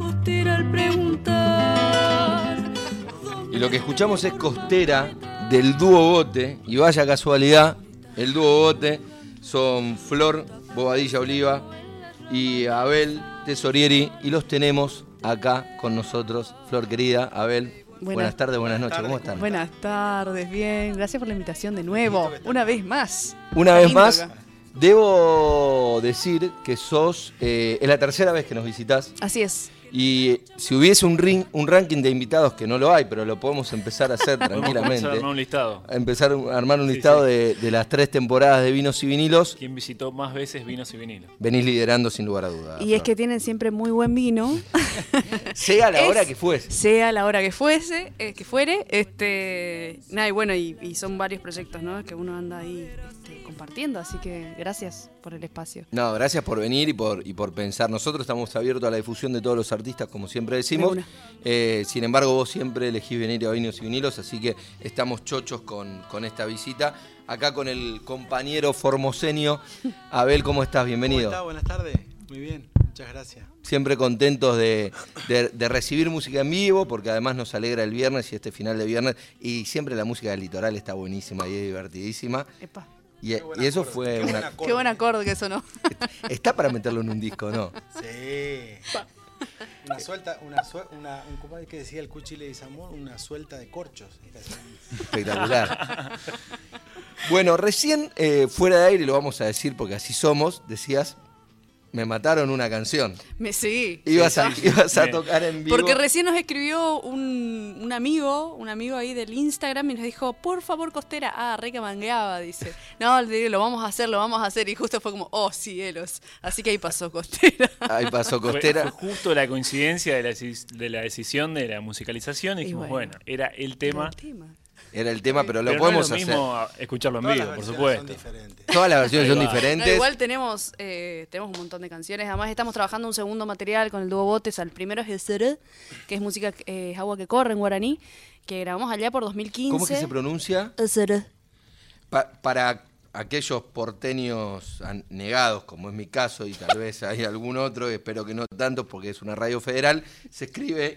costera al preguntar. Y lo que escuchamos es Costera del dúo Bote. Y vaya casualidad, el dúo Bote son Flor Bobadilla Oliva y Abel Tesorieri. Y los tenemos acá con nosotros. Flor querida, Abel. Buenas, Buenas- tardes, buenas noches. ¿Cómo están? Buenas tardes, bien. Gracias por la invitación de nuevo. Una vez más. Una vez más, acá. debo decir que sos. eh, es la tercera vez que nos visitas. Así es. Y si hubiese un, ring, un ranking de invitados, que no lo hay, pero lo podemos empezar a hacer tranquilamente. a armar un listado. a empezar a armar un Sí, listado sí. De, de las tres temporadas de vinos y vinilos. ¿Quién visitó más veces vinos y vinilos? Venís liderando sin lugar a dudas. Y es que tienen siempre muy buen vino, Sea la es- hora que fuese. sea la hora que fuese, eh, que fuere. Este, nada, y bueno, y, y son varios proyectos, ¿no? Que uno anda ahí este, compartiendo, así que gracias por el espacio. No, gracias por venir y por, y por pensar. Nosotros estamos abiertos a la difusión de todos los artistas, como siempre decimos. De. Eh, sin embargo, vos siempre elegís venir a Vinos y Vinilos, así que estamos chochos con, con esta visita. Acá con el compañero formoseño. Abel, ¿cómo estás? Bienvenido. ¿Cómo está? Buenas tardes. Muy bien, muchas gracias. Siempre contentos de, de- de recibir música en vivo, porque además nos alegra el viernes y este final de viernes. Y siempre la música del litoral está buenísima y es divertidísima. Epa. Y, y eso fue una... Qué buen acorde que sonó. Está para meterlo en un disco, ¿no? Sí. Una suelta, una, una un, ¿cómo es que decía el Cuchile de Zamor? Una suelta de corchos. Espectacular. Bueno, recién eh, fuera de aire, lo vamos a decir porque así somos, decías, me mataron una canción. Me sí. Ibas, a, ibas a tocar en vivo. Porque recién nos escribió un, un amigo, un amigo ahí del Instagram y nos dijo, por favor, Costera. Ah, re que mangueaba, dice. No, le digo, lo vamos a hacer, lo vamos a hacer. Y justo fue como, oh, cielos. Así que ahí pasó Costera. Ahí pasó Costera. Fue, justo la coincidencia de la, de la decisión de la musicalización y Y dijimos, bueno. bueno, era el tema. El tema. Era el tema, pero lo pero podemos no es lo hacer. mismo escucharlo en Todas vivo, las por versiones supuesto. Son diferentes. Todas las versiones son diferentes. No, igual tenemos, eh, tenemos un montón de canciones. Además, estamos trabajando un segundo material con el dúo Botes. El primero es el Sere, que es música, eh, es agua que corre en guaraní, que grabamos allá por 2015. ¿Cómo es que se pronuncia? El Sere. Pa- para aquellos porteños negados, como es mi caso, y tal vez hay algún otro, espero que no tanto, porque es una radio federal, se escribe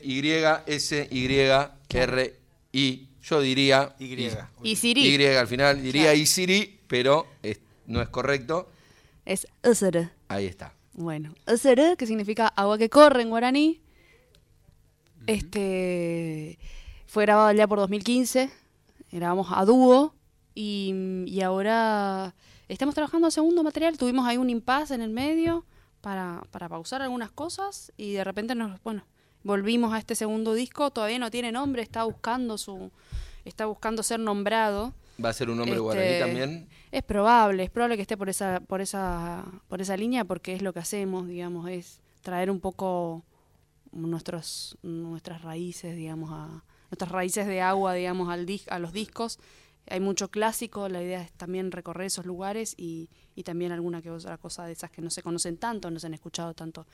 Y-S-Y-R-I. Yo diría Y. Y Siri. Y al final, diría Claro. Isiri, pero es- no es correcto. Es el Sere. Ahí está. Bueno, Sere, que significa agua que corre en guaraní. Este fue grabado allá por 2015. Grabamos a dúo. Y, y ahora estamos trabajando en segundo material. Tuvimos ahí un impasse en el medio para, para pausar algunas cosas. Y de repente nos, bueno, volvimos a este segundo disco. Todavía no tiene nombre, está buscando su. está buscando ser nombrado. ¿Va a ser un nombre Este, guaraní también? Es probable, es probable que esté por esa, por esa, por esa línea porque es lo que hacemos, digamos, es traer un poco nuestros, nuestras raíces, digamos, a, nuestras raíces de agua, digamos, al dis- a los discos. Hay mucho clásico, la idea es también recorrer esos lugares y, y también alguna que otra cosa de esas que no se conocen tanto, no se han escuchado tanto.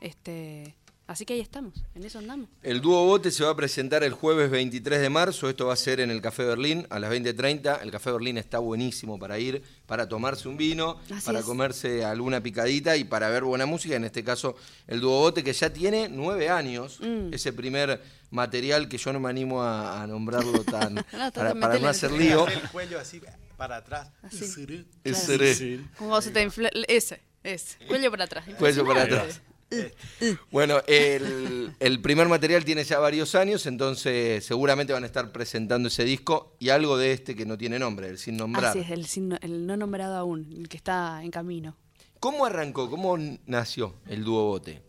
Este, así que ahí estamos, en eso andamos. El dúo Bote se va a presentar el jueves 23 de marzo. Esto va a ser en el Café Berlín a las 20.30. El Café Berlín está buenísimo para ir, para tomarse un vino, Así para es. comerse alguna picadita y para ver buena música. En este caso, el dúo Bote que ya tiene nueve años. Mm. Ese primer material que yo no me animo a, a nombrarlo tan. para, no hacer lío. El cuello así para atrás. Así. Claro. Como se te infla- ese, ese, cuello para atrás. Cuello para atrás. Bueno, el, el primer material tiene ya varios años, entonces seguramente van a estar presentando ese disco y algo de este que no tiene nombre, el sin nombrar. Así es, el, sin- el no nombrado aún, el que está en camino. ¿Cómo arrancó? ¿Cómo nació el dúo Bote?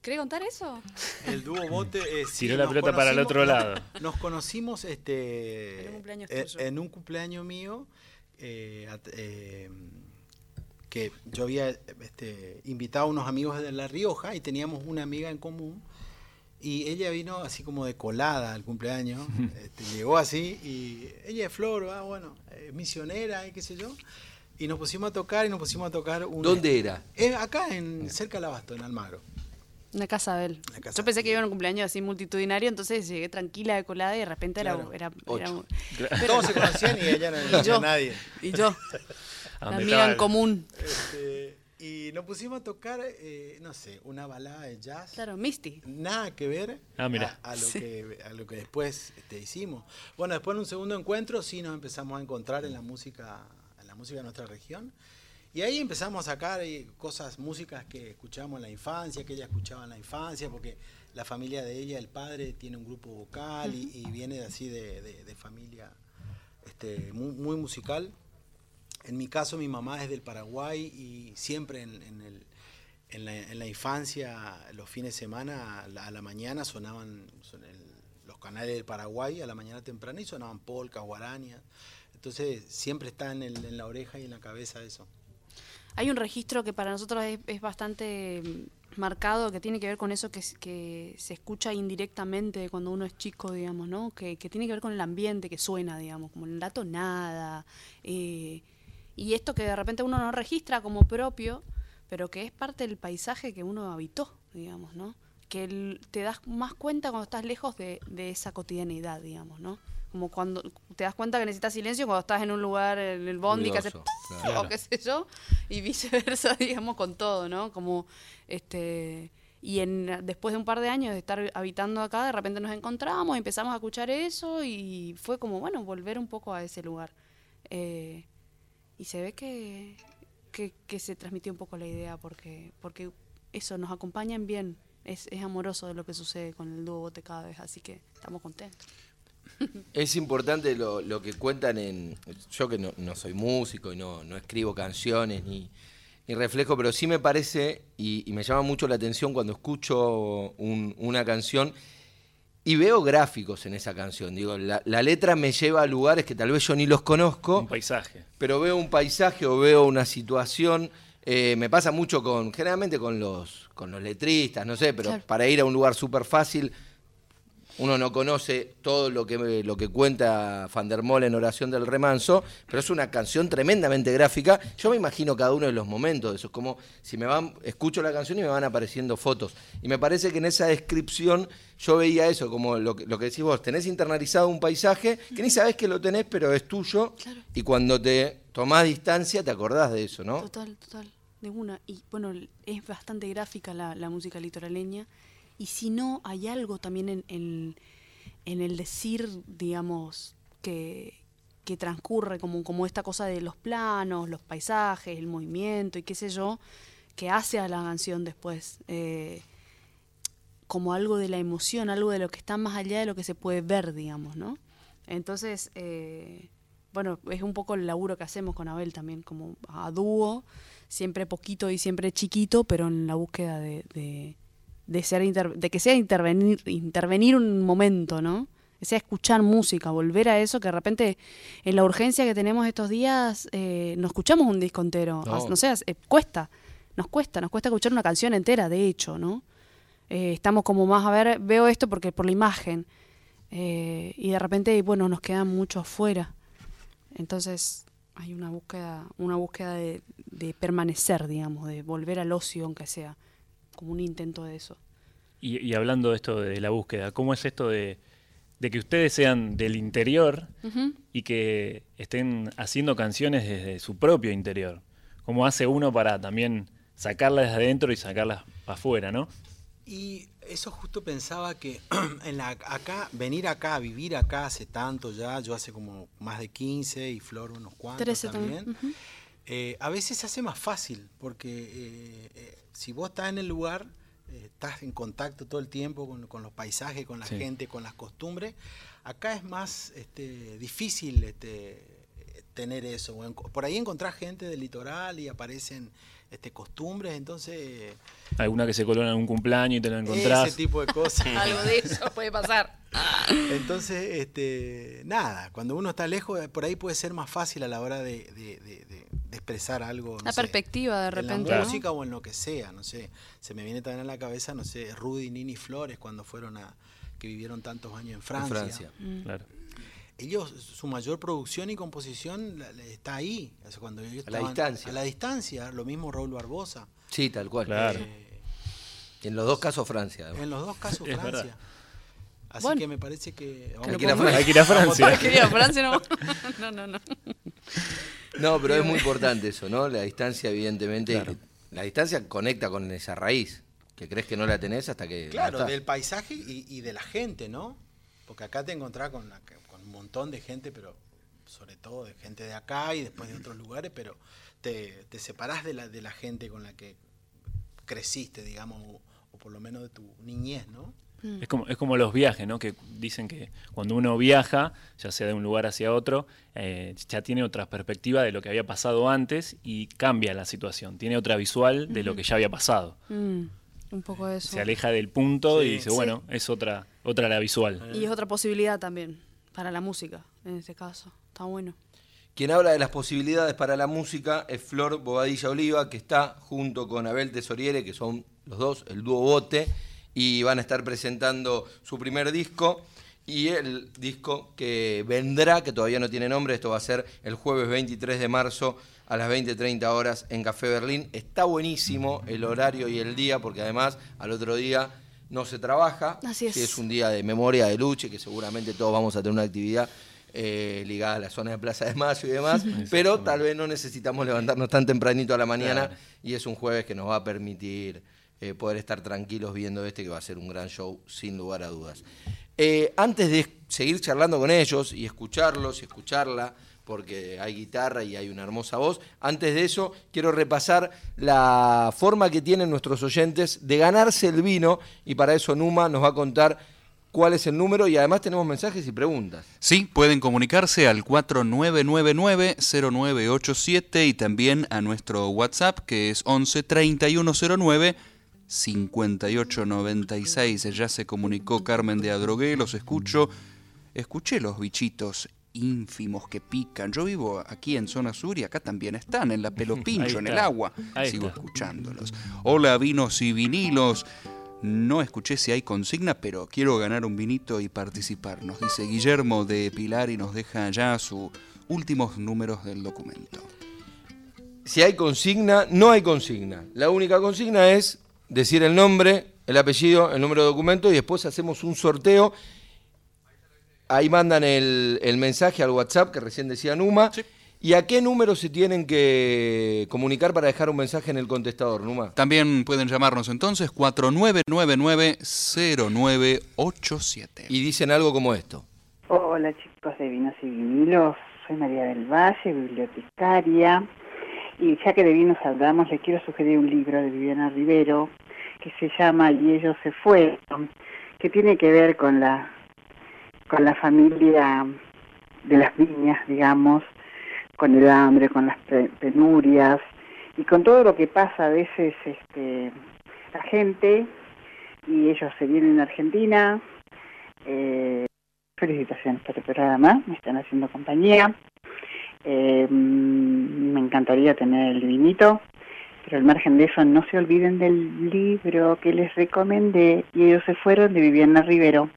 ¿Querés contar eso? El dúo bote. eh, sí, Tiró la pelota para el otro lado. Nos conocimos este, En un cumpleaños en, tuyo. en un cumpleaños mío. eh, eh, que yo había este, invitado a unos amigos de La Rioja y teníamos una amiga en común. Y ella vino así como de colada al cumpleaños. este, llegó así y ella es Flor, ah, bueno, eh, misionera y qué sé yo. Y nos pusimos a tocar y nos pusimos a tocar. Un, ¿Dónde era? Eh, acá, en, cerca de Abasto, en Almagro. En la casa de él. Casa Yo pensé que iba a un cumpleaños así multitudinario, entonces llegué tranquila de colada y de repente era- Claro. era, era. Pero- Todos se conocían y ella no y conocía yo, a nadie. y yo, la amiga en común. Este, Y nos pusimos a tocar, eh, no sé, una balada de jazz. Claro, Misty. Nada que ver Ah, mira. A, a lo Sí. que, a lo que después este, hicimos. Bueno, después en un segundo encuentro sí nos empezamos a encontrar en la música, en la música de nuestra región. Y ahí empezamos a sacar eh, cosas, músicas que escuchábamos en la infancia, que ella escuchaba en la infancia, porque la familia de ella, el padre, tiene un grupo vocal y, y viene así de, de- de familia este, muy, muy musical. En mi caso, mi mamá es del Paraguay y siempre en, la, infancia, los fines de semana, a la, mañana sonaban los canales del Paraguay a la mañana temprana y sonaban polcas, guarañas. Entonces siempre está en, la oreja y en la cabeza eso. Hay un registro que para nosotros es, bastante mm, marcado, que tiene que ver con eso que, se escucha indirectamente cuando uno es chico, digamos, ¿no? Que, que tiene que ver con el ambiente que suena, digamos, como la tonada. eh, y esto que de repente uno no registra como propio, pero que es parte del paisaje que uno habitó, digamos, ¿no? Que el- te das más cuenta cuando estás lejos de, de esa cotidianidad, digamos, ¿no? Como cuando te das cuenta que necesitas silencio cuando estás en un lugar, en el bondi, que hace Ruidoso, o claro. qué sé yo, y viceversa, digamos, con todo, ¿no? Como, este, y en, después de un par de años de estar habitando acá, de repente nos encontramos, empezamos a escuchar eso y fue como, bueno, volver un poco a ese lugar. Eh, y se ve que, que, se transmitió un poco la idea porque, porque eso, nos acompañan bien, es, es amoroso de lo que sucede con el dúo Bote cada vez, así que estamos contentos. Es importante lo, lo que cuentan en. Yo que no, soy músico y no, no escribo canciones ni, reflejo, pero sí me parece y, me llama mucho la atención cuando escucho un- una canción y veo gráficos en esa canción. Digo, la, la letra me lleva a lugares que tal vez yo ni los conozco Un paisaje. pero veo un paisaje o veo una situación. eh, me pasa mucho con, generalmente con los, con los letristas, no sé, pero Claro. para ir a un lugar súper fácil, uno no conoce todo lo que, lo que cuenta Van der Moll en Oración del Remanso, pero es una canción tremendamente gráfica. Yo me imagino cada uno de los momentos, eso es como si me van, escucho la canción y me van apareciendo fotos. Y me parece que en esa descripción yo veía eso, como lo que, lo que decís vos, tenés internalizado un paisaje que ni sabés que lo tenés, pero es tuyo, Claro. y cuando te tomás distancia te acordás de eso, ¿no? Total, total, de una. Y bueno, es bastante gráfica la, la música litoraleña. Y si no, hay algo también en, en, el decir, digamos, que, que transcurre como, como esta cosa de los planos, los paisajes, el movimiento y qué sé yo, que hace a la canción después. eh, como algo de la emoción, algo de lo que está más allá de lo que se puede ver, digamos, ¿no? Entonces, eh, bueno, es un poco el laburo que hacemos con Abel también, como a dúo, siempre poquito y siempre chiquito, pero en la búsqueda de, de ser inter- de que sea intervenir, intervenir un momento, ¿no? Que sea escuchar música, volver a eso, que de repente en la urgencia que tenemos estos días eh, no escuchamos un disco entero, No. no, sé, eh, cuesta, nos cuesta, nos cuesta escuchar una canción entera, de hecho, ¿no? Eh, estamos como más a ver, veo esto porque por la imagen, eh, y de repente, bueno, nos queda mucho afuera. Entonces hay una búsqueda, una búsqueda de, de permanecer, digamos, de volver al ocio, aunque sea, como un intento de eso. Y, y hablando de esto de la búsqueda, ¿cómo es esto de, de que ustedes sean del interior y que estén haciendo canciones desde su propio interior? ¿Cómo hace uno para también sacarlas de adentro y sacarlas para afuera, no? Y eso justo pensaba que en la, acá, venir acá, vivir acá hace tanto ya, yo hace como más de 15 y Flor unos cuantos 13 también. Eh, a veces se hace más fácil, porque eh, eh, si vos estás en el lugar, eh, estás en contacto todo el tiempo con, con los paisajes, con la Sí. gente, con las costumbres, acá es más este, difícil este, tener eso. Por ahí encontrás gente del litoral y aparecen este, costumbres, entonces Alguna que se coló en un cumpleaños y te lo encontrás. ese tipo de cosas. Algo de eso puede pasar. Entonces, este, nada, cuando uno está lejos, eh, por ahí puede ser más fácil a la hora de, de- de- de- expresar algo. no La sé, perspectiva de en repente, la ¿no? música o en lo que sea, no sé. Se me viene también a la cabeza, no sé, Rudy, Nini Flores, cuando fueron a, que vivieron tantos años en En Francia. Mm. Claro. Ellos, su mayor producción y composición la- la- está ahí. o sea, cuando ellos A la estaban- distancia. A la distancia, lo mismo Raúl Barbosa. Sí, tal cual. Claro. Eh, En los dos casos Francia. en los dos casos Francia. Así Bueno. que me parece que... Hay que ir a Francia. Hay que ir a Francia. No. no, no, no. No, pero es muy importante eso, ¿no? La distancia, evidentemente, Claro. La distancia conecta con esa raíz, que crees que no la tenés hasta que... Claro, del paisaje y, y de la gente, ¿no? Porque acá te encontrás con, la- con un montón de gente, pero sobre todo de gente de acá y después de otros lugares, pero te, te separás de la, de la gente con la que creciste, digamos, o, o por lo menos de tu niñez, ¿no? Es como, es como los viajes, ¿no? Que dicen que cuando uno viaja, ya sea de un lugar hacia otro, eh, ya tiene otra perspectiva de lo que había pasado antes y cambia la situación. Tiene otra visual de lo que ya había pasado. Mm, un poco de eso. Se aleja del punto y dice, Sí. bueno, es otra, otra la visual. Y es otra posibilidad también para la música, en este caso. Está bueno. Quien habla de las posibilidades para la música es Flor Bobadilla Oliva, que está junto con Abel Tesoriere, que son los dos, el dúo Bote, y van a estar presentando su primer disco y el disco que vendrá, que todavía no tiene nombre, esto va a ser el jueves 23 de marzo a las 20.30 horas en Café Berlín. Está buenísimo el horario y el día, porque además al otro día no se trabaja. Así es. que es un día de memoria de lucha, que seguramente todos vamos a tener una actividad eh, ligada a la zona de Plaza de Mayo y demás, pero tal vez no necesitamos levantarnos tan tempranito a la mañana Claro. y es un jueves que nos va a permitir eh, poder estar tranquilos viendo este que va a ser un gran show sin lugar a dudas. Eh, antes de seguir charlando con ellos y escucharlos y escucharla, porque hay guitarra y hay una hermosa voz, antes de eso quiero repasar la forma que tienen nuestros oyentes de ganarse el vino y para eso Numa nos va a contar cuál es el número y además tenemos mensajes y preguntas. Sí, pueden comunicarse al 4999-0987 y también a nuestro WhatsApp que es 11 3109 5896. Ya se comunicó Carmen de Adrogué, los escucho. Escuché los bichitos ínfimos que pican. Yo vivo aquí en zona sur y acá también están, en la pelopincho, en el agua. Ahí Sigo está. escuchándolos. Hola, vinos y vinilos. No escuché si hay consigna, pero quiero ganar un vinito y participar. Nos dice Guillermo de Pilar y nos deja ya sus últimos números del documento. Si hay consigna, no hay consigna. La única consigna es decir el nombre, el apellido, el número de documento y después hacemos un sorteo. Ahí mandan el, el mensaje al WhatsApp que recién decía Numa. ¿Y a qué número se tienen que comunicar para dejar un mensaje en el contestador, Numa? También pueden llamarnos entonces 4999-0987. Y dicen algo como esto. Hola chicos de Vinos y Vinilos, soy María del Valle, bibliotecaria. Y ya que de vinos hablamos, les quiero sugerir un libro de Viviana Rivero que se llama Y ellos se fueron, que tiene que ver con la, con la familia de las viñas, digamos, con el hambre, con las pe- penurias y con todo lo que pasa a veces este, la gente y ellos se vienen a Argentina. Eh, felicitaciones por el programa, me están haciendo compañía. Eh, me encantaría tener el vinito, pero al margen de eso no se olviden del libro que les recomendé y ellos se fueron de Viviana Rivero.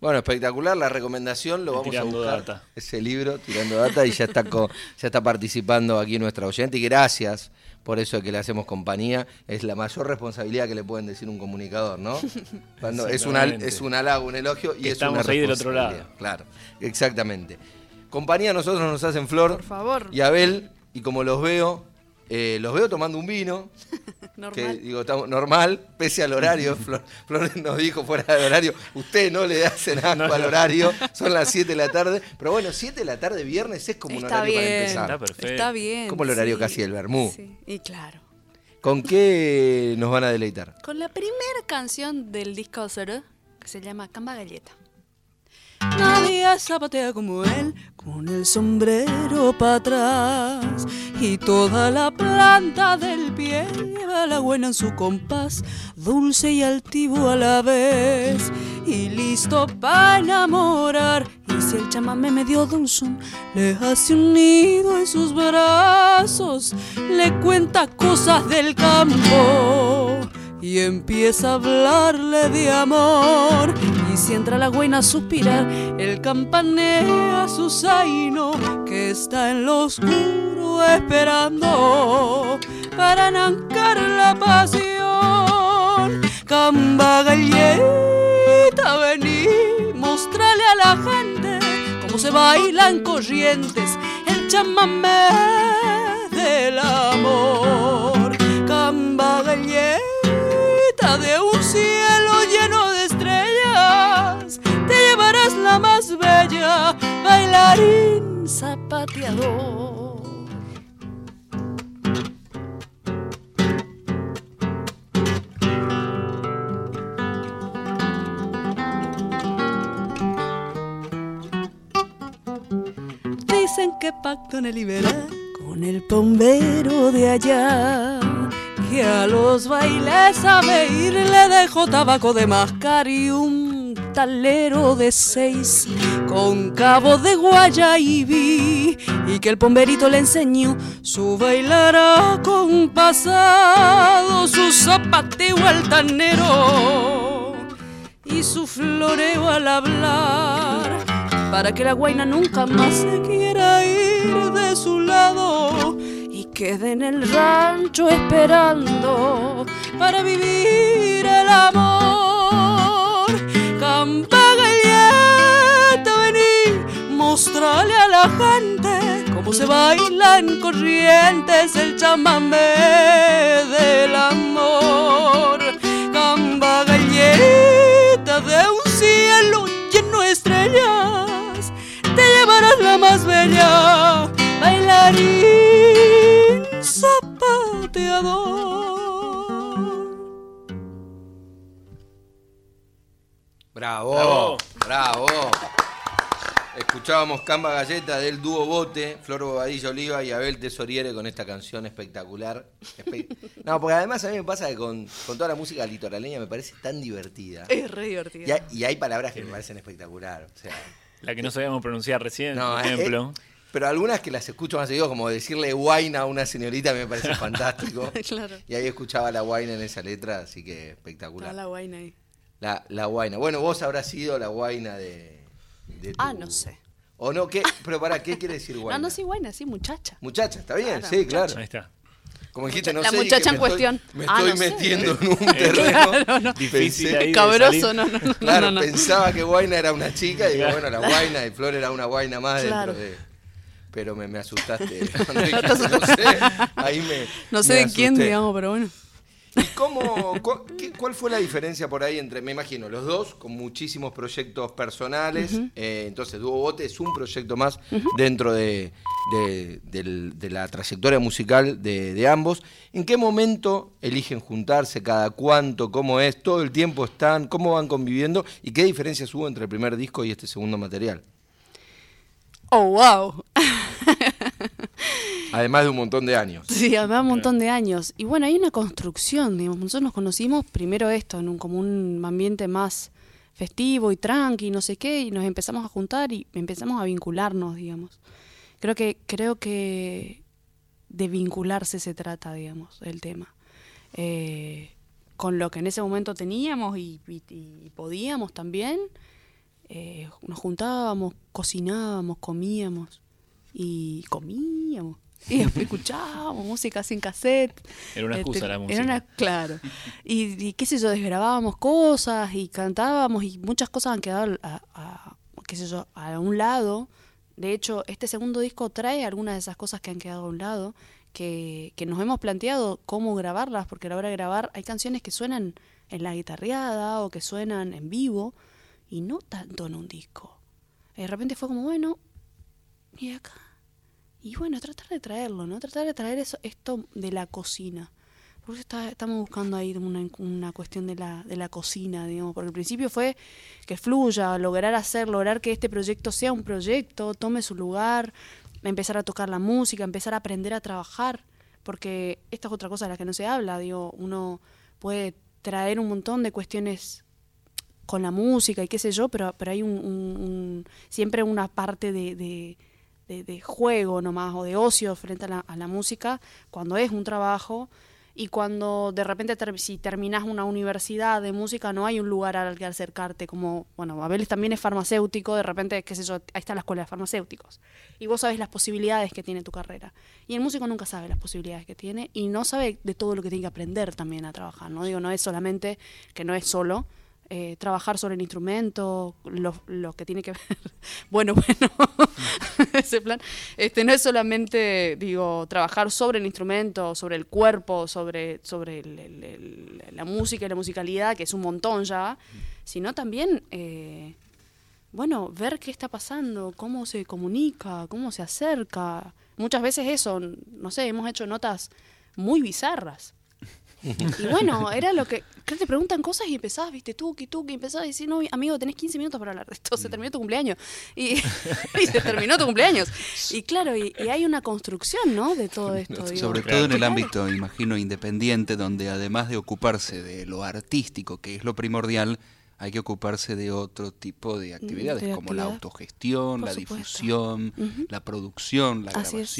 Bueno, espectacular la recomendación, lo vamos a Tirando buscar. Data. Ese libro, Tirando Data, y ya está, co- ya está participando aquí nuestra oyente. Y gracias por eso de que le hacemos compañía. Es la mayor responsabilidad que le pueden decir un comunicador, ¿no? Cuando es, una, es un halago, un elogio y Que es una estamos ahí del otro lado. Claro, exactamente. Compañía a nosotros nos hacen Flor Por favor. y Abel, y como los veo, eh, los veo tomando un vino, que Normal. digo, estamos normal, pese al horario. Flor, Flor nos dijo fuera del horario, usted no le hacen asco No, al horario, son las 7 de la tarde. Pero bueno, 7 de la tarde viernes es como un horario para empezar. Está perfecto. Está bien. Como el horario sí. casi del Bermú. Sí, y claro. ¿Con qué nos van a deleitar? Con la primera canción del disco Zero, que se llama Camba Galleta. Zapatea como él, con el sombrero para atrás. Y toda la planta del pie lleva la buena en su compás, dulce y altivo a la vez. Y listo para enamorar. Y si el chamamé medio dulzón le hace un nido en sus brazos, le cuenta cosas del campo y empieza a hablarle de amor. Y si entra la buena a suspirar, él campanea su zaino que está en lo oscuro esperando para arrancar la pasión. Camba galleta, vení, mostrale a la gente cómo se bailan corrientes el chamamé del amor. Camba galleta de un cielo la más bella, bailarín zapateador. Dicen que pacto en el liberal con el bombero de allá. Que a los bailes sabe ir le dejó tabaco de mascar y un talero de seis con cabo de guayaibi y que el pomberito le enseñó su bailar acompasado, su zapateo altanero y su floreo al hablar para que la guaina nunca más se quiera ir de su lado y quede en el rancho esperando para vivir el amor. Campa galleta, vení, mostrale a la gente cómo se baila en corrientes el chamamé del amor. Galleta de un cielo lleno de estrellas te llevarás la más bella, bailarín zapateador. Bravo, bravo. Escuchábamos Camba Galleta del dúo Bote, Flor Bobadilla Oliva y Abel Tesoriere con esta canción espectacular. Espe- no, porque además a mí me pasa que con, con toda la música litoraleña me parece tan divertida. Es re divertido. Y hay, y hay palabras que me parecen espectacular. O sea, La que no sabíamos pronunciar recién, no, por eh, ejemplo. pero algunas que las escucho más seguido, como decirle guaina a una señorita, me parece fantástico. claro. Y ahí escuchaba la guaina en esa letra, así que Está espectacular. la guaina ahí. La, la guaina. Bueno, vos habrás sido la guaina de. de Ah, no sé. ¿O no? ¿Qué? Pero para, ¿qué quiere decir guaina? No, no, sí, guaina, sí, muchacha. Muchacha, está bien, Claro, sí, claro. Ahí está. Como dijiste, no La sé. muchacha en me estoy- cuestión. me Ah, estoy no sé. metiendo en un terreno. Difícil Pensé- ahí de Cabroso, no, no, no. Claro, no, no. pensaba que Guaina era una chica y digo, Claro. bueno, la Guaina y Flor era una Guaina más Claro. dentro de. Pero me, me asustaste. No sé, ahí me. No sé me de quién, digamos, pero bueno. ¿Y cómo, cu- qué- cuál fue la diferencia por ahí entre, me imagino, los dos con muchísimos proyectos personales? eh, entonces, Dúo Bote es un proyecto más dentro de, de- la trayectoria musical de, de ambos. ¿En qué momento eligen juntarse? ¿Cada cuánto? ¿Cómo es? ¿Todo el tiempo están? ¿Cómo van conviviendo? ¿Y qué diferencias hubo entre el primer disco y este segundo material? Oh, wow. Además de un montón de años. Sí, además un montón de años. Y bueno, hay una construcción, digamos. Nosotros nos conocimos primero esto, en un, como un ambiente más festivo y tranqui, no sé qué, y nos empezamos a juntar y empezamos a vincularnos, digamos. Creo que, creo que de vincularse se trata, digamos, el tema. Eh, con lo que en ese momento teníamos y, y- y podíamos también, eh, nos juntábamos, cocinábamos, comíamos y comíamos. Y escuchábamos música sin cassette. Era una excusa la música. Era una, claro. Y, y qué sé yo, desgrabábamos cosas y cantábamos y muchas cosas han quedado a, a- qué sé yo, a un lado. De hecho, este segundo disco trae algunas de esas cosas que han quedado a un lado, que, que nos hemos planteado cómo grabarlas, porque a la hora de grabar hay canciones que suenan en la guitarreada o que suenan en vivo y no tanto en un disco. Y de repente fue como, bueno, y acá. Y bueno, tratar de traerlo, ¿no? Tratar de traer eso, esto de la cocina. Por eso está- estamos buscando ahí una, una cuestión de la, de la cocina, digamos. Porque al principio fue que fluya, lograr hacer, lograr que este proyecto sea un proyecto, tome su lugar, empezar a tocar la música, empezar a aprender a trabajar. Porque esta es otra cosa de la que no se habla, digo, uno puede traer un montón de cuestiones con la música y qué sé yo, pero, pero hay un, siempre una parte de- de- juego nomás o de ocio frente a la, a la música cuando es un trabajo y cuando de repente ter- si terminas una universidad de música no hay un lugar al que acercarte como, bueno, Abel también es farmacéutico, de repente, qué sé yo, ahí está la escuela de farmacéuticos y vos sabes las posibilidades que tiene tu carrera y el músico nunca sabe las posibilidades que tiene y no sabe de todo lo que tiene que aprender también a trabajar, ¿no? Digo, no es solamente que no es solo, eh, trabajar sobre el instrumento, lo, que tiene que ver, bueno, bueno, ese plan, este, no es solamente, digo, trabajar sobre el instrumento, sobre el cuerpo, sobre, sobre la música y la musicalidad, que es un montón ya, sino también, eh, bueno, ver qué está pasando, cómo se comunica, cómo se acerca. Muchas veces eso, no sé, hemos hecho notas muy bizarras. Y bueno, era lo que, que te preguntan cosas y empezás, viste, tú, que tú, que empezás a decir, no, amigo, tenés 15 minutos para hablar de esto, se terminó tu cumpleaños. Y, y se terminó tu cumpleaños. Y claro, y, y hay una construcción, ¿no? De todo esto. digo. Sobre todo en el Claro. ámbito, imagino, independiente, donde además de ocuparse de lo artístico, que es lo primordial, hay que ocuparse de otro tipo de actividades, Mm, de como la autogestión, Por la supuesto. difusión, la producción, la Así es.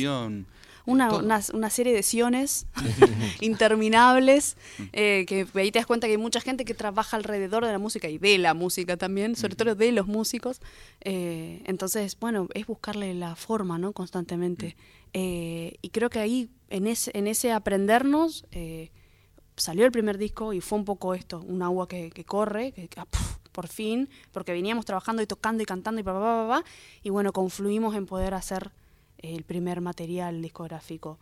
Una, una, una serie de siones interminables, eh, que ahí te das cuenta que hay mucha gente que trabaja alrededor de la música y de la música también, sobre todo de los músicos. Eh, entonces, bueno, es buscarle la forma, ¿no? Constantemente. Eh, y creo que ahí, en ese, en ese aprendernos, salió el primer disco y fue un poco esto, un agua que, que corre, que, que, ah, puf, por fin, porque veníamos trabajando y tocando y cantando y pa, pa, pa, pa, y bueno, confluimos en poder hacer el primer material discográfico.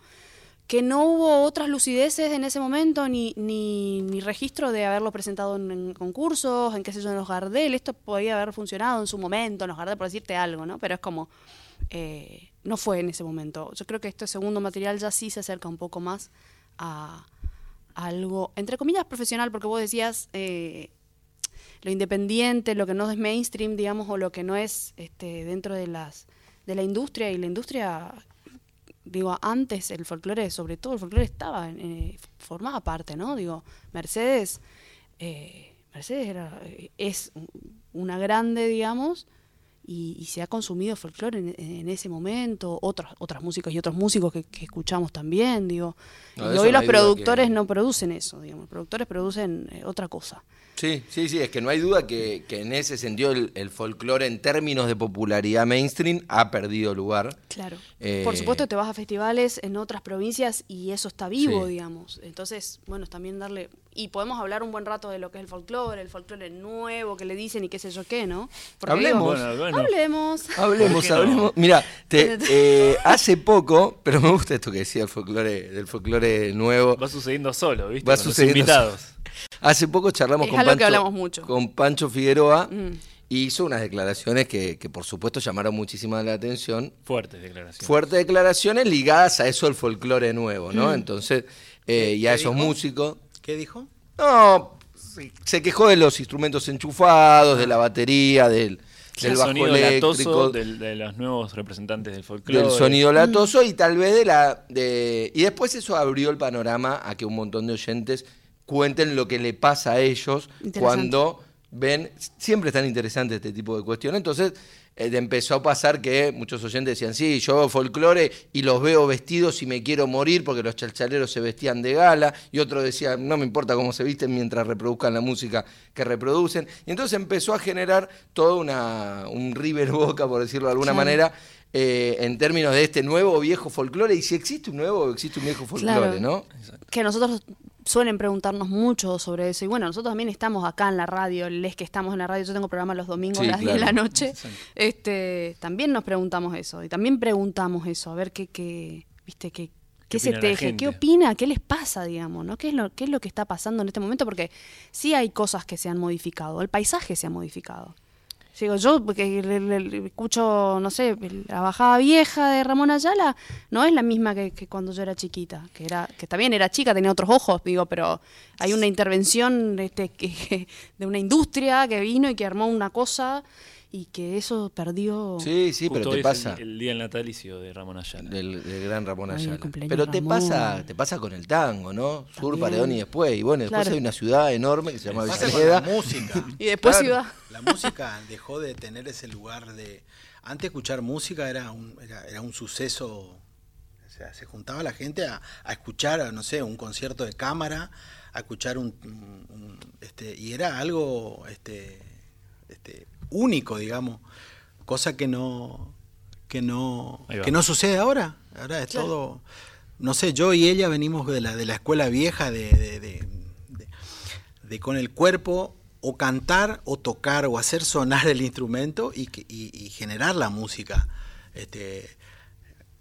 Que no hubo otras lucideces en ese momento, ni, ni, registro de haberlo presentado en, concursos, en qué sé yo, en los Gardel. Esto podía haber funcionado en su momento, en los Gardel, por decirte algo, ¿no? Pero es como, eh, no fue en ese momento. Yo creo que este segundo material ya sí se acerca un poco más a, a algo, entre comillas, profesional, porque vos decías eh, lo independiente, lo que no es mainstream, digamos, o lo que no es este, dentro de las de la industria y la industria digo antes el folclore sobre todo el folclore estaba eh, formaba parte no digo Mercedes eh, Mercedes era eh, es una grande digamos y, y se ha consumido folclore en, en ese momento otras otras músicas y otros músicos que, que escuchamos también digo. No, y hoy los productores que- no producen eso digamos los productores producen eh, otra cosa Sí, sí, sí, es que no hay duda que, que en ese sentido el, el folclore en términos de popularidad mainstream ha perdido lugar. Claro. Eh, Por supuesto te vas a festivales en otras provincias y eso está vivo, Sí. digamos. Entonces, bueno, también darle... Y podemos hablar un buen rato de lo que es el folclore, el folclore nuevo que le dicen y qué sé yo qué, ¿no? Hablemos. Bueno, bueno. Hablemos. Hablemos, hablemos. Mira, te- eh, hace poco, pero me gusta esto que decía el folclore, del folclore nuevo. Va sucediendo solo, ¿viste? Va Con los sucediendo invitados. Hace poco charlamos Es con que Pancho, hablamos mucho. con Pancho Figueroa Mm. y hizo unas declaraciones que, que por supuesto llamaron muchísima la atención. Fuertes declaraciones. Fuertes declaraciones ligadas a eso del folclore nuevo, Mm. ¿no? Entonces, eh, y a ¿Qué esos dijo? músicos. ¿Qué dijo? No, se- se quejó de los instrumentos enchufados, de la batería, del, del el bajo sonido eléctrico, latoso del- de los nuevos representantes del folclore. del sonido latoso y tal vez de la de y después eso abrió el panorama a que un montón de oyentes cuenten lo que le pasa a ellos cuando ven siempre es tan interesante este tipo de cuestiones entonces eh, empezó a pasar que muchos oyentes decían sí yo veo folclore y los veo vestidos y me quiero morir porque los chalchaleros se vestían de gala y otro decía no me importa cómo se visten mientras reproduzcan la música que reproducen y entonces empezó a generar todo una un River Boca por decirlo de alguna Claro. manera eh, en términos de este nuevo o viejo folclore y si existe un nuevo existe un viejo folclore, Claro. ¿no? Que nosotros suelen preguntarnos mucho sobre eso. Y bueno, nosotros también estamos acá en la radio, les que estamos en la radio, yo tengo programa los domingos Sí, a las 10 de la claro. noche. Este, también nos preguntamos eso. Y también preguntamos eso, a ver qué, qué viste, qué, ¿Qué qué se teje, qué opina, qué les pasa, digamos, ¿no? ¿Qué es, lo, ¿Qué es lo que está pasando en este momento? Porque sí hay cosas que se han modificado, el paisaje se ha modificado. Digo, yo porque escucho, no sé, la bajada vieja de Ramón Ayala, no es la misma que, que cuando yo era chiquita, que era que también era chica, tenía otros ojos, digo, pero hay una intervención este, que, de una industria que vino y que armó una cosa y que eso perdió... Sí, sí, Justo pero te pasa. El, el día del natalicio de Ramón Ayala. Del, del gran Ramón Ayala. Pero te Ramón. pasa, te pasa con el tango, ¿no? Sur. Paredón y después. Y bueno, después Claro. hay una ciudad enorme que se llama Avellaneda. música. Y después Claro. ciudad. La música dejó de tener ese lugar de... Antes escuchar música era un, era, era un suceso... O sea, se juntaba la gente a, a escuchar, a, no sé, un concierto de cámara, a escuchar un... un- un, este, y era algo este, este, único, digamos. Cosa que no... Que no, que no sucede ahora. Ahora es Claro. todo... No sé, yo y ella venimos de la, de la escuela vieja de- de- de- de, de con el cuerpo o cantar o tocar o hacer sonar el instrumento y, que- y- y generar la música. Este,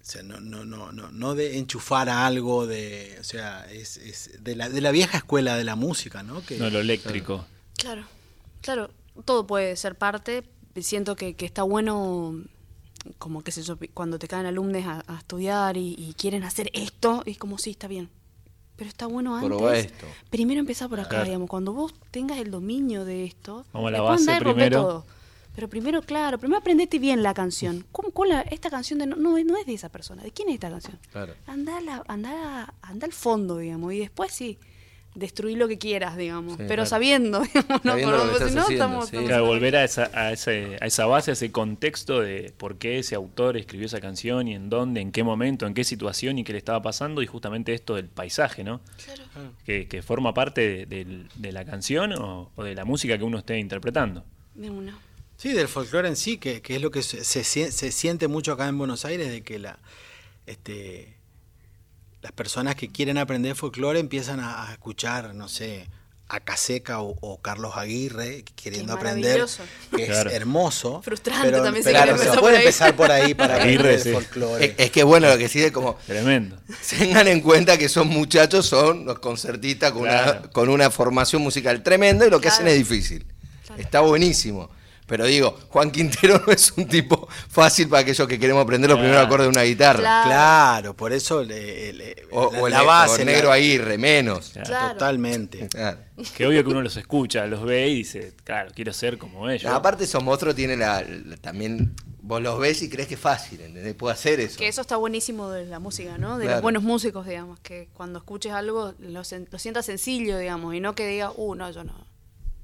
o sea, no, no, no, no, no de enchufar a algo de, o sea, es, es de, la, de la vieja escuela de la música, ¿no? Que, No lo eléctrico. Claro, claro, todo puede ser parte. Siento que, que está bueno, como que sé yo, cuando te caen alumnos a, a estudiar y, y quieren hacer esto, es como, sí, está bien. Pero está bueno antes. Probá esto. Primero empezar por acá, Claro. digamos. Cuando vos tengas el dominio de esto, Vamos a la base andá primero. todo. Pero primero, claro, primero aprendete bien la canción. ¿Cómo, cuál la- esta canción de, no, no, es, no es de esa persona? ¿De quién es esta canción? Claro. Anda, a la- anda, a- anda al fondo, digamos, y después sí, destruir lo que quieras, digamos, Sí, pero claro. sabiendo, digamos, ¿no? Sabiendo si no, haciendo, estamos, sí. Claro, volver a esa, a, ese- a esa base, a ese contexto de por qué ese autor escribió esa canción y en dónde, en qué momento, en qué situación y qué le estaba pasando y justamente esto del paisaje, ¿no? Que, que forma parte de, la canción o, o de la música que uno esté interpretando. de una. Sí, del folclore en sí, que, que es lo que se, se, sien- se siente mucho acá en Buenos Aires, de que la, este, las personas que quieren aprender folclore empiezan a, a escuchar, no sé, a Caseca o, o Carlos Aguirre queriendo aprender, maravilloso. que Claro. es hermoso. Frustrante pero, también pero se empezar puede empezar por ahí para Aguirre, aprender el sí. folclore. Es, es que bueno, lo que sí es como Tremendo. tengan en cuenta que son muchachos, son los concertistas con, una, con una formación musical tremenda y lo que Claro. hacen es difícil. Claro. Está buenísimo. Pero digo, Juan Quintero no es un tipo fácil para aquellos que queremos aprender los primeros Claro. acordes de una guitarra. Claro. Claro, por eso le- le- O, la, o base. o la- negro Aguirre, menos. Claro. Totalmente. Claro. Que obvio que uno los escucha, los ve y dice, claro, quiero ser como ellos. No, aparte, esos monstruos tiene la, la- también. Vos los ves y crees que es fácil, ¿entendés? Puedo hacer eso. Que eso está buenísimo de la música, ¿no? De Claro. los buenos músicos, digamos, que cuando escuches algo lo, lo sientas sencillo, digamos, y no que digas, uh, no, yo no.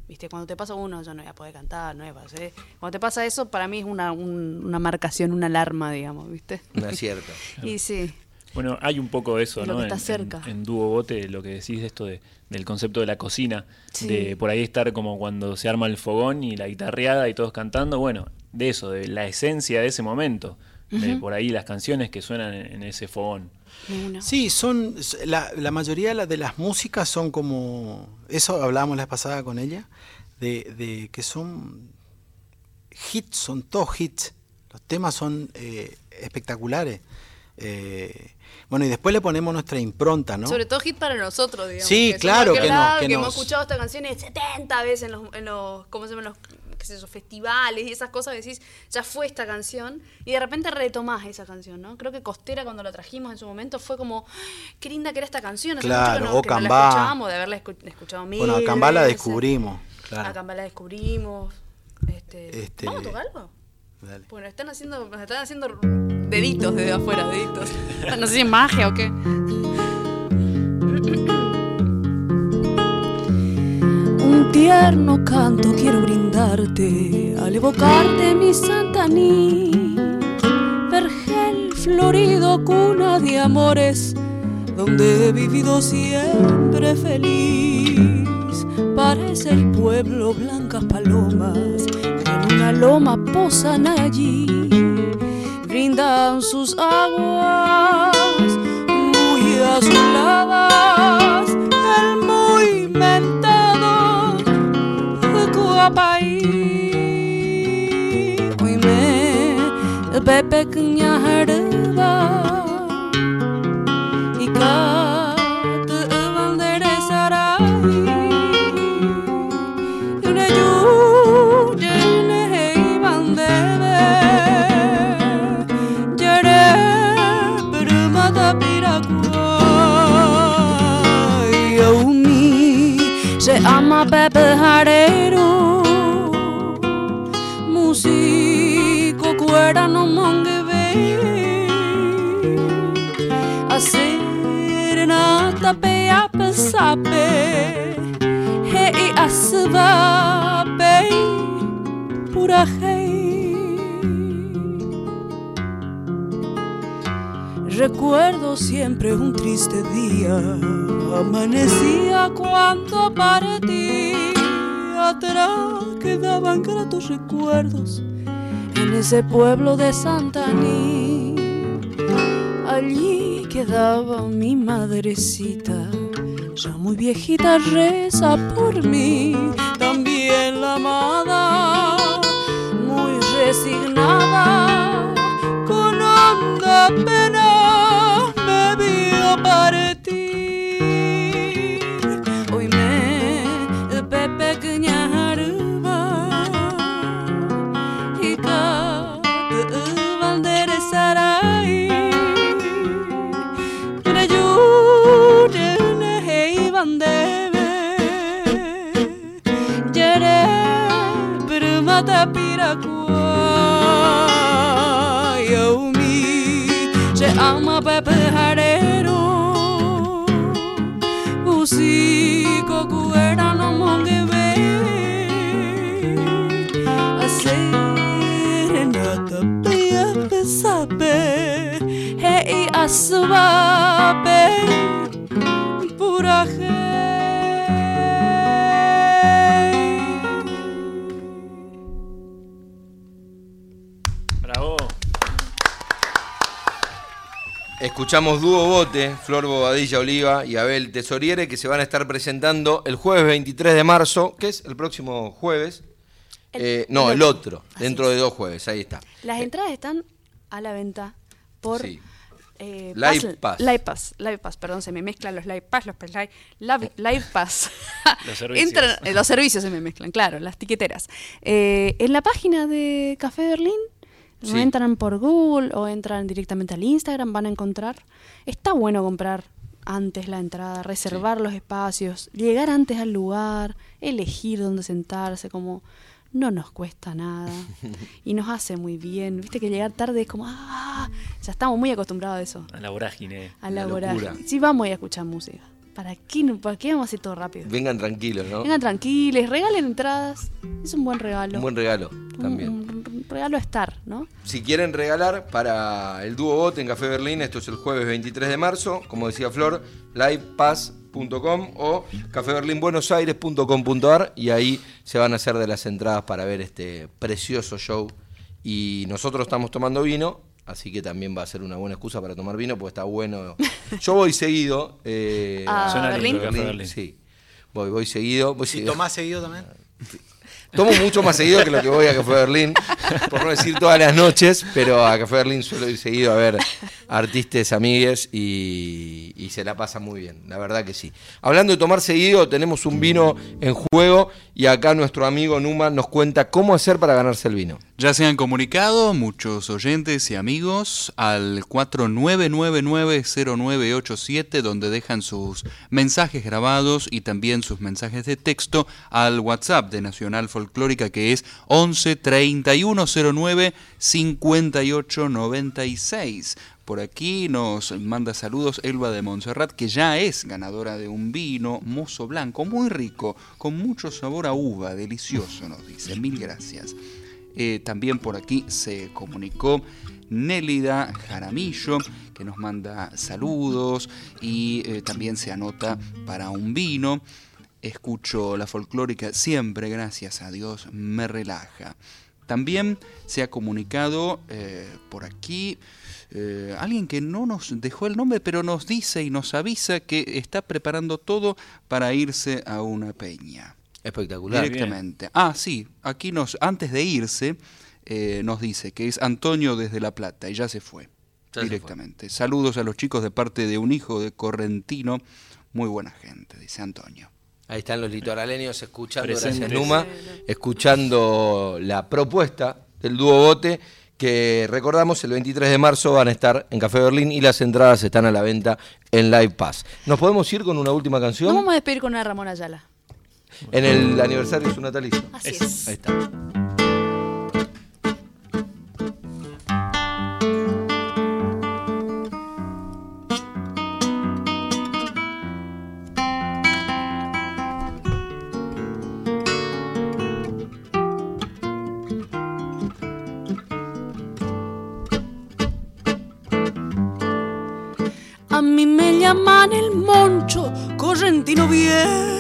Viste, cuando te pasa uno, yo no voy a poder cantar, no voy a poder. Cuando te pasa eso, para mí es una, un- una marcación, una alarma, digamos, ¿viste? No es cierto. Y sí, Bueno, hay un poco de eso, De ¿no? que está en, cerca. En, en Dúo Bote, lo que decís de esto de, del concepto de la cocina, Sí. de por ahí estar como cuando se arma el fogón y la guitarreada y todos cantando, bueno, de eso, de la esencia de ese momento, de por ahí las canciones que suenan en, en ese fogón. Sí, son la, la mayoría de la- de las músicas son como eso hablábamos la pasada con ella de, de que son hits, son todos hits. Los temas son eh, espectaculares. Eh, bueno y después le ponemos nuestra impronta, ¿no? Sobre todo hit para nosotros, digamos. Sí, somos claro, que lado, que hemos escuchado esta canción 70 veces en los, en los ¿cómo se llaman los qué sé yo, festivales y esas cosas, decís, ya fue esta canción, y de repente retomás esa canción, ¿no? Creo que Costera cuando la trajimos en su momento fue como, qué linda que era esta canción, hace Claro, mucho que no, o que no la Cambá. escuchábamos, de haberla escu- escuchado mil Bueno, a Cambá la descubrimos, claro. A Cambá la descubrimos. Este, Este- ¿Vamos a tocarlo? Dale. Bueno, están haciendo, están haciendo deditos desde afuera, deditos. No sé si es magia o qué. Tierno canto quiero brindarte al evocarte mi Santaní, vergel florido, cuna de amores, donde he vivido siempre feliz. Parece el pueblo blancas palomas que en una loma posan allí, brindan sus aguas muy azuladas, papai Kui me Bepe kanya harba ikat Te evandere sarai Yune ju ne hei bandeve Jere Buruma da pirakua Yaumi Se ama bebe hare i asva pe pura Recuerdo siempre un triste día, amanecía cuando partí, atrás quedaban gratos recuerdos en ese pueblo de Santaní. Allí quedaba mi madrecita, ya muy viejita reza por mí, también la amada, muy resignada, con honda hey asbabe pura Bravo. Escuchamos Dúo Bote, Flor Bobadilla Oliva y Abel Tesoriere que se van a estar presentando el jueves 23 de marzo, que es el próximo jueves. El- Eh, no, el el otro. dentro es. de dos jueves, ahí está. Las entradas están a la venta por Sí. Eh, Live Pass. Live Pass. Live Pass, perdón, se me mezclan los Live Pass, los Live, live, Pass. Los servicios. Entran- eh, los servicios se me mezclan, claro, las tiqueteras. Eh, en la página de Café Berlín, Sí. o entran por Google o entran directamente al Instagram, van a encontrar. Está bueno comprar antes la entrada, reservar los espacios, llegar antes al lugar, elegir dónde sentarse, como no nos cuesta nada y nos hace muy bien. Viste que llegar tarde es como, ah, ya estamos muy acostumbrados a eso, A la vorágine. a la La vorágine. Sí, vamos a ir a escuchar música. ¿Para qué, ¿Para qué vamos a hacer todo rápido? Vengan tranquilos, ¿no? Vengan tranquiles, regalen entradas. Es un buen regalo. Un buen regalo también. un- un regalo a estar, ¿no? Si quieren regalar para el dúo bote en Café Berlín, esto es el jueves 23 de marzo, como decía Flor, livepass.com o cafeberlinbuenosaires.com.ar y ahí se van a hacer de las entradas para ver este precioso show. Y nosotros estamos tomando vino, así que también va a ser una buena excusa para tomar vino, porque está bueno. Yo voy seguido. eh, Ah, Berlín. Berlín. Sí. Voy, voy seguido. Voy Si seguido. tomás seguido también. Tomo mucho más seguido que lo que voy a Café Berlín, por no decir todas las noches, pero a Café Berlín suelo ir seguido a ver artistas, amigues y, y se la pasa muy bien, la verdad que sí. Hablando de tomar seguido, tenemos un vino en juego y acá nuestro amigo Numa nos cuenta cómo hacer para ganarse el vino. Ya se han comunicado muchos oyentes y amigos al 49990987 donde dejan sus mensajes grabados y también sus mensajes de texto al WhatsApp de Nacional Folclórica que es 11 3109 5896. Por aquí nos manda saludos Elba de Montserrat, que ya es ganadora de un vino mozo blanco, muy rico, con mucho sabor a uva, delicioso, nos dice. Mil gracias. Eh, también por aquí se comunicó Nélida Jaramillo, que nos manda saludos y eh, también se anota para un vino. Escucho la folclórica siempre, gracias a Dios, me relaja. También se ha comunicado eh, por aquí alguien que no nos dejó el nombre, pero nos dice y nos avisa que está preparando todo para irse a una peña. Espectacular. Directamente. Ah, sí, aquí nos, antes de irse, eh, nos dice que es Antonio desde La Plata y ya se fue. Ya se directamente. Saludos a los chicos de parte de un hijo de Correntino. Muy buena gente, dice Antonio. Ahí están los litoraleños escuchando, Presentes. gracias Numa, escuchando la propuesta del dúo Bote, que recordamos el 23 de marzo van a estar en Café Berlín y las entradas están a la venta en Live Pass. ¿Nos podemos ir con una última canción? Nos vamos a despedir con una Ramón Ayala. En el aniversario de su natalicio. Así Es-. Ahí está. A mí me llaman el moncho, correntino bien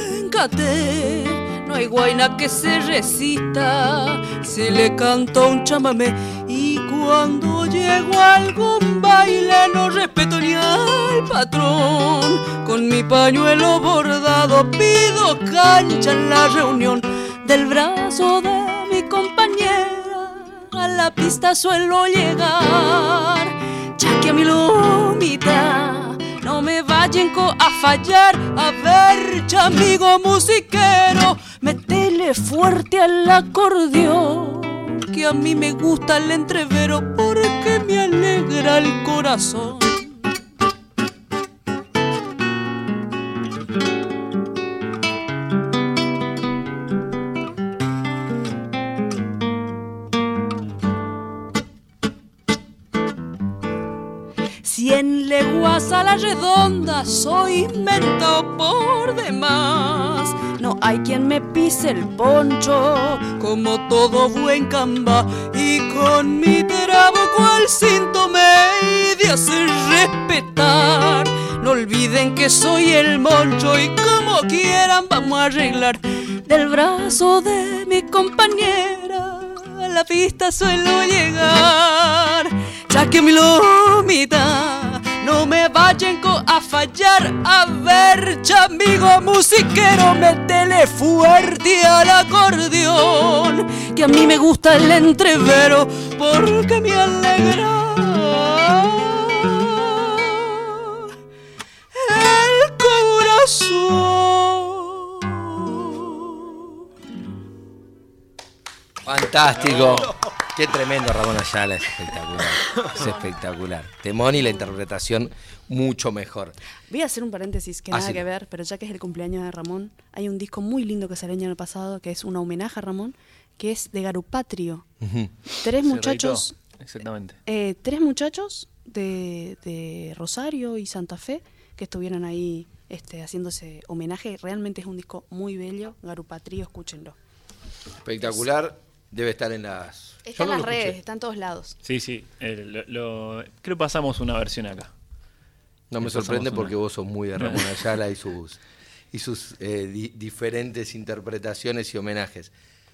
No hay guaina que se resista, se le canta un chamamé. Y cuando llego a algún baile no respeto ni al patrón. Con mi pañuelo bordado pido cancha en la reunión del brazo de mi compañera. A la pista suelo llegar ya que a mi lomita a fallar. A ver, ya amigo musiquero, metele fuerte al acordeón. Que a mí me gusta el entrevero porque me alegra el corazón. En leguas a la redonda soy mento por demás. No hay quien me pise el poncho como todo buen camba y con mi trabuco al cinto me he de hacer respetar. No olviden que soy el moncho y como quieran vamos a arreglar del brazo de mi compañera a la pista suelo llegar. Ya que mi lomita no me vayan a fallar. A ver, amigo musiquero, métele fuerte al acordeón. Que a mí me gusta el entrevero porque me alegra. El corazón. Fantástico. Qué tremendo Ramón Ayala, es espectacular. Es espectacular. Temón y la interpretación mucho mejor. Voy a hacer un paréntesis que Ah, nada sí. que ver, pero ya que es el cumpleaños de Ramón, hay un disco muy lindo que salió el año pasado, que es un homenaje a Ramón, que es de Garupatrio. Tres Se muchachos, Exactamente. eh, tres muchachos de, de Rosario y Santa Fe que estuvieron ahí este, haciéndose homenaje. Realmente es un disco muy bello. Garupatrio, escúchenlo. Espectacular. Debe estar en las. Está no en las lo escuché. redes, está en todos lados. Sí, sí. eh, lo- lo- creo que pasamos una versión acá. No me sorprende una. porque vos sos muy de Ramón Ayala y sus, y sus eh, di- diferentes interpretaciones y homenajes.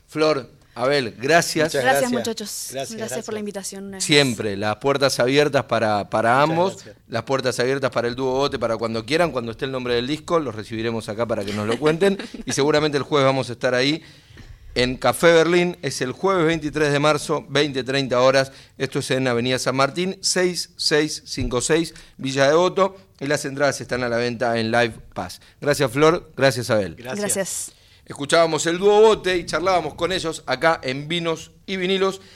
Flor, Abel, gracias. Muchas Gracias, gracias. muchachos. Gracias, Gracias, por la invitación. Siempre, las puertas abiertas para, para ambos, las puertas abiertas para el dúo Bote, para cuando quieran, cuando esté el nombre del disco, los recibiremos acá para que nos lo cuenten y seguramente el jueves vamos a estar ahí en Café Berlín, es el jueves 23 de marzo, 20-30 horas, esto es en Avenida San Martín, 6656, Villa Devoto, y las entradas están a la venta en Live Pass. Gracias Flor, gracias Abel. Gracias. Gracias. Escuchábamos el dúo Bote y charlábamos con ellos acá en Vinos y Vinilos.